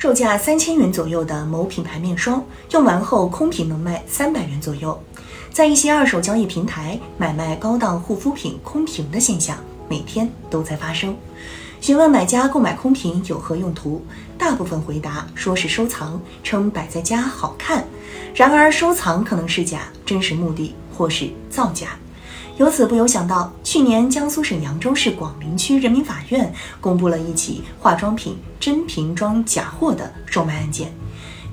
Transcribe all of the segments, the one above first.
售价三千元左右的某品牌面霜，用完后空瓶能卖三百元左右。在一些二手交易平台买卖高档护肤品空瓶的现象，每天都在发生。询问买家购买空瓶有何用途，大部分回答说是收藏，称摆在家好看。然而，收藏可能是假，真实目的或是造假。由此不由想到，去年江苏省扬州市广陵区人民法院公布了一起化妆品真瓶装假货的售卖案件。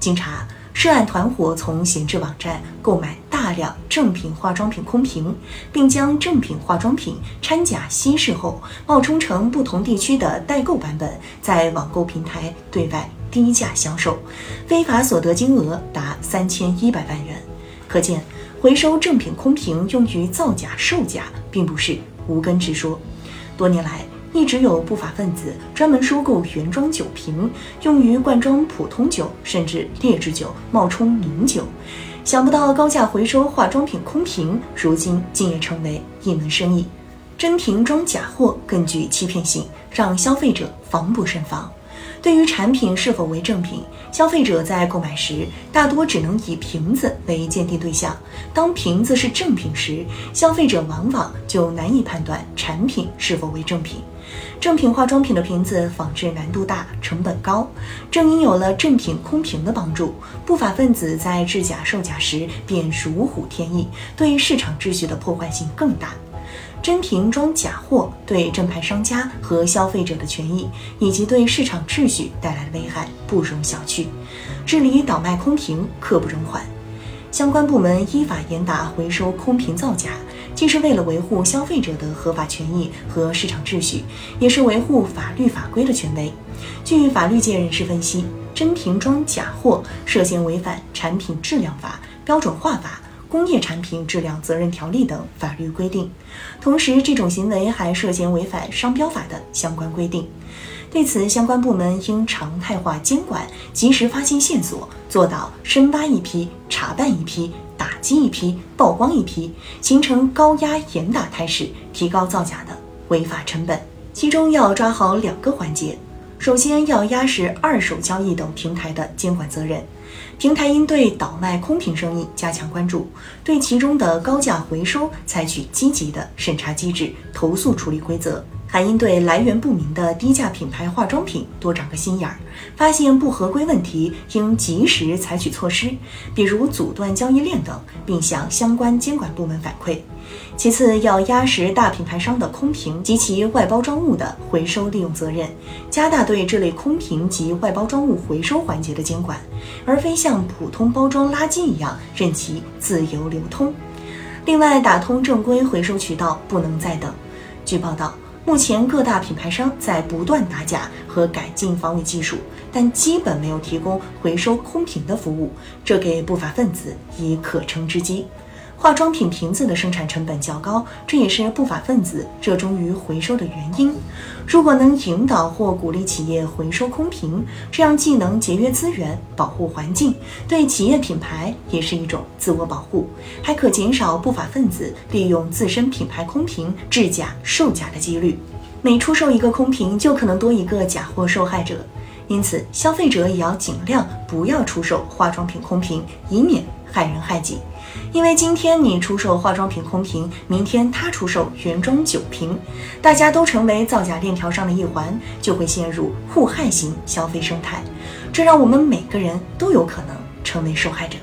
经查，涉案团伙从闲置网站购买大量正品化妆品空瓶，并将正品化妆品掺假稀释后，冒充成不同地区的代购版本，在网购平台对外低价销售，非法所得金额达三千一百万元。可见。回收正品空瓶用于造假售假，并不是无根之说。多年来，一直有不法分子专门收购原装酒瓶，用于灌装普通酒，甚至劣质酒，冒充名酒。想不到高价回收化妆品空瓶，如今竟也成为一门生意。真瓶装假货更具欺骗性，让消费者防不胜防。对于产品是否为正品，消费者在购买时大多只能以瓶子为鉴定对象。当瓶子是正品时，消费者往往就难以判断产品是否为正品。正品化妆品的瓶子仿制难度大，成本高。正因有了正品空瓶的帮助，不法分子在制假售假时便如虎添翼，对市场秩序的破坏性更大。真瓶装假货对正牌商家和消费者的权益，以及对市场秩序带来的危害不容小觑。治理倒卖空瓶刻不容缓，相关部门依法严打回收空瓶造假，既是为了维护消费者的合法权益和市场秩序，也是维护法律法规的权威。据法律界人士分析，真瓶装假货涉嫌违反《产品质量法》《标准化法》。工业产品质量责任条例等法律规定，同时这种行为还涉嫌违反商标法的相关规定。对此，相关部门应常态化监管，及时发现线索，做到深挖一批、查办一批、打击一批、曝光一批，形成高压严打态势，提高造假的违法成本。其中要抓好两个环节。首先要压实二手交易等平台的监管责任，平台应对倒卖空瓶生意加强关注，对其中的高价回收采取积极的审查机制、投诉处理规则。还应对来源不明的低价品牌化妆品多长个心眼儿，发现不合规问题，应及时采取措施，比如阻断交易链等，并向相关监管部门反馈。其次，要压实大品牌商的空瓶及其外包装物的回收利用责任，加大对这类空瓶及外包装物回收环节的监管，而非像普通包装垃圾一样任其自由流通。另外，打通正规回收渠道，不能再等。据报道。目前各大品牌商在不断打假和改进防伪技术，但基本没有提供回收空瓶的服务，这给不法分子以可乘之机。化妆品瓶子的生产成本较高，这也是不法分子热衷于回收的原因。如果能引导或鼓励企业回收空瓶，这样既能节约资源、保护环境，对企业品牌也是一种自我保护，还可减少不法分子利用自身品牌空瓶制假售假的几率。每出售一个空瓶，就可能多一个假货受害者。因此，消费者也要尽量不要出售化妆品空瓶，以免害人害己。因为今天你出售化妆品空瓶，明天他出售原装酒瓶，大家都成为造假链条上的一环，就会陷入互害型消费生态，这让我们每个人都有可能成为受害者。